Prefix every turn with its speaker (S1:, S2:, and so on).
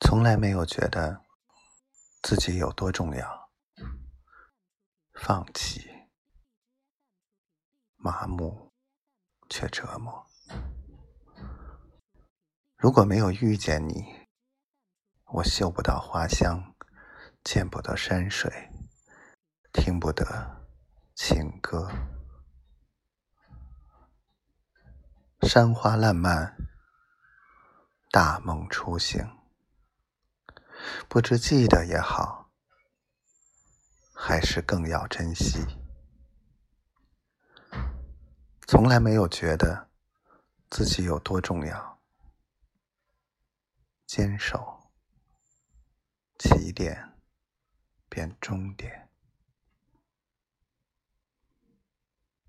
S1: 从来没有觉得自己有多重要，放弃，麻木，却折磨。如果没有遇见你，我嗅不到花香，见不得山水，听不得情歌。山花烂漫，大梦初醒。不知记得也好，还是更要珍惜。从来没有觉得自己有多重要，坚守，起点变终点。